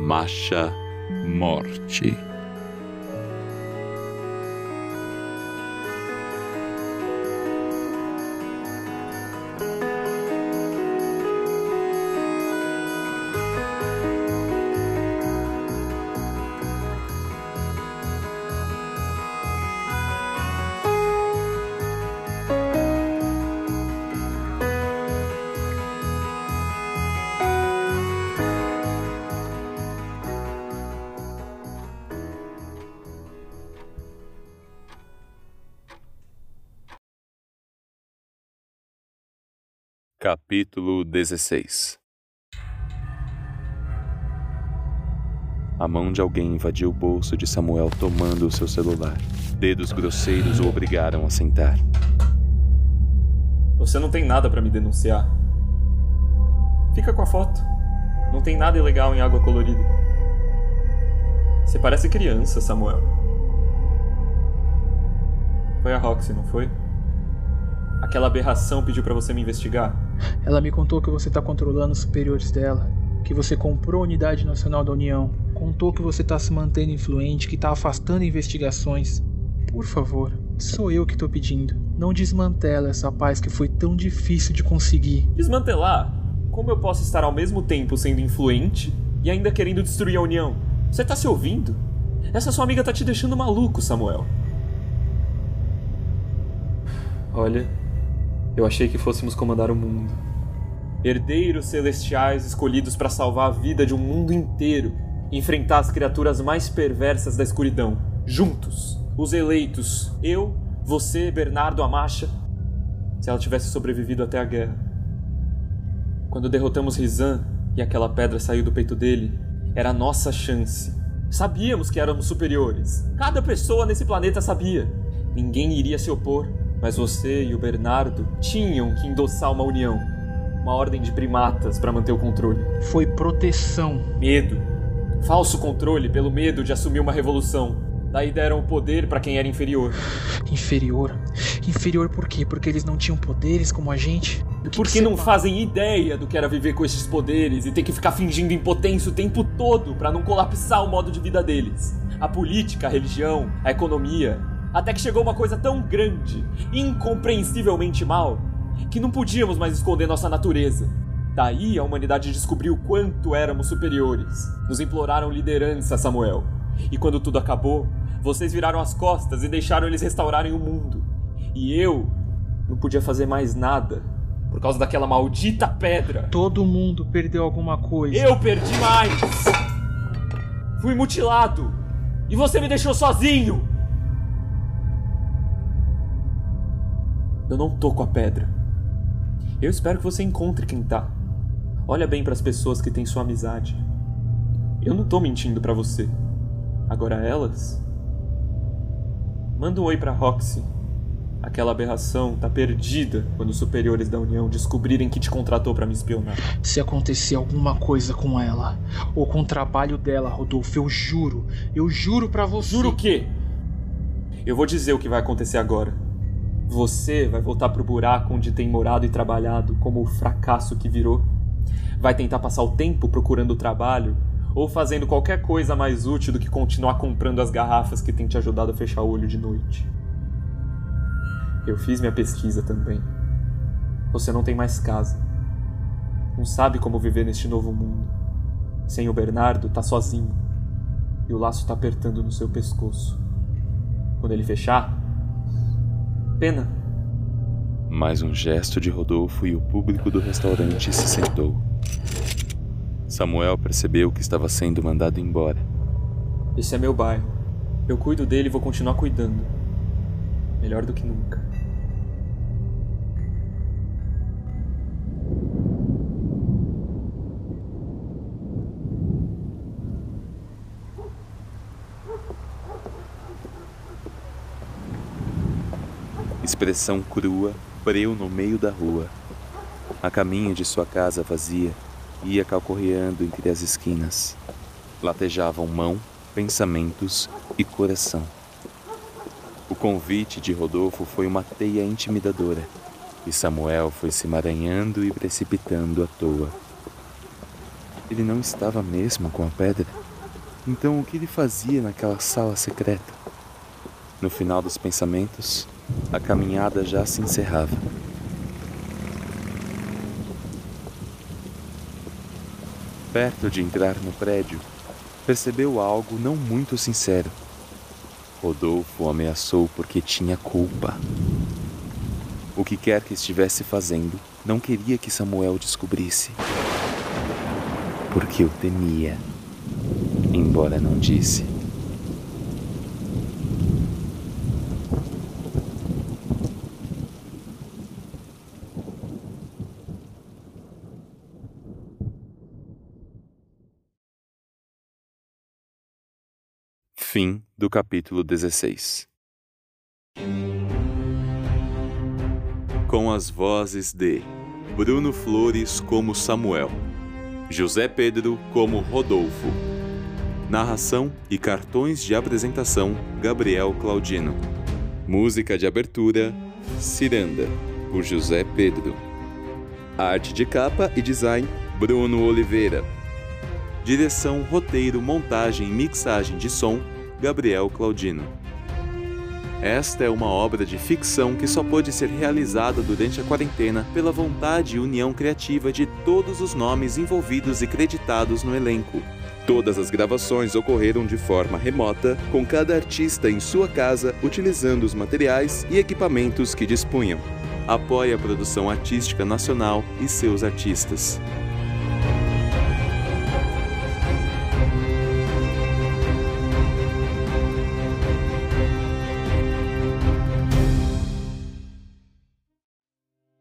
Macha Morte. Capítulo 16 A mão de alguém invadiu o bolso de Samuel tomando o seu celular. Dedos grosseiros o obrigaram a sentar. Você não tem nada para me denunciar. Fica com a foto. Não tem nada ilegal em água colorida. Você parece criança, Samuel. Foi a Roxy, não foi? Aquela aberração pediu para você me investigar? Ela me contou que você está controlando os superiores dela, que você comprou a Unidade Nacional da União, contou que você está se mantendo influente, que está afastando investigações. Por favor, sou eu que estou pedindo. Não desmantela essa paz que foi tão difícil de conseguir. Desmantelar? Como eu posso estar ao mesmo tempo sendo influente e ainda querendo destruir a União? Você tá se ouvindo? Essa sua amiga tá te deixando maluco, Samuel. Olha, eu achei que fôssemos comandar o mundo. Herdeiros celestiais escolhidos para salvar a vida de um mundo inteiro enfrentar as criaturas mais perversas da escuridão. Juntos, os eleitos, eu, você, Bernardo Amacha, se ela tivesse sobrevivido até a guerra. Quando derrotamos Rizan e aquela pedra saiu do peito dele, era nossa chance. Sabíamos que éramos superiores. Cada pessoa nesse planeta sabia. Ninguém iria se opor mas você e o Bernardo tinham que endossar uma união. Uma ordem de primatas para manter o controle. Foi proteção. Medo. Falso controle pelo medo de assumir uma revolução. Daí deram o poder para quem era inferior. Inferior? Inferior por quê? Porque eles não tinham poderes como a gente? Porque que não fazem ideia do que era viver com esses poderes e ter que ficar fingindo impotência o tempo todo para não colapsar o modo de vida deles. A política, a religião, a economia, até que chegou uma coisa tão grande, incompreensivelmente mal, que não podíamos mais esconder nossa natureza. Daí a humanidade descobriu quanto éramos superiores. Nos imploraram liderança, Samuel. E quando tudo acabou, vocês viraram as costas e deixaram eles restaurarem o mundo. E eu não podia fazer mais nada por causa daquela maldita pedra. Todo mundo perdeu alguma coisa. Eu perdi mais. Fui mutilado. E você me deixou sozinho. Eu não tô com a pedra. Eu espero que você encontre quem tá. Olha bem para as pessoas que têm sua amizade. Eu não tô mentindo para você. Agora elas. Manda um oi para Roxy. Aquela aberração tá perdida quando os superiores da União descobrirem que te contratou para me espionar. Se acontecer alguma coisa com ela ou com o trabalho dela, Rodolfo, eu juro, eu juro para você. Juro o quê? Eu vou dizer o que vai acontecer agora. Você vai voltar pro buraco onde tem morado e trabalhado, como o fracasso que virou. Vai tentar passar o tempo procurando trabalho ou fazendo qualquer coisa mais útil do que continuar comprando as garrafas que tem te ajudado a fechar o olho de noite. Eu fiz minha pesquisa também. Você não tem mais casa. Não sabe como viver neste novo mundo. Sem o Bernardo, tá sozinho. E o laço tá apertando no seu pescoço. Quando ele fechar, pena. Mais um gesto de Rodolfo e o público do restaurante se sentou. Samuel percebeu que estava sendo mandado embora. Esse é meu bairro. Eu cuido dele e vou continuar cuidando. Melhor do que nunca. Expressão crua, breu no meio da rua. A caminho de sua casa vazia, ia calcorreando entre as esquinas. Latejavam mão, pensamentos e coração. O convite de Rodolfo foi uma teia intimidadora, e Samuel foi se emaranhando e precipitando à toa. Ele não estava mesmo com a pedra? Então o que ele fazia naquela sala secreta? No final dos pensamentos, a caminhada já se encerrava. Perto de entrar no prédio, percebeu algo não muito sincero. Rodolfo ameaçou porque tinha culpa. O que quer que estivesse fazendo, não queria que Samuel descobrisse. Porque o temia, embora não disse. Fim do capítulo 16. Com as vozes de Bruno Flores como Samuel, José Pedro como Rodolfo. Narração e cartões de apresentação Gabriel Claudino. Música de abertura Ciranda, por José Pedro. Arte de capa e design Bruno Oliveira. Direção, roteiro, montagem e mixagem de som Gabriel Claudino. Esta é uma obra de ficção que só pôde ser realizada durante a quarentena pela vontade e união criativa de todos os nomes envolvidos e creditados no elenco. Todas as gravações ocorreram de forma remota, com cada artista em sua casa utilizando os materiais e equipamentos que dispunham. Apoie a produção artística nacional e seus artistas.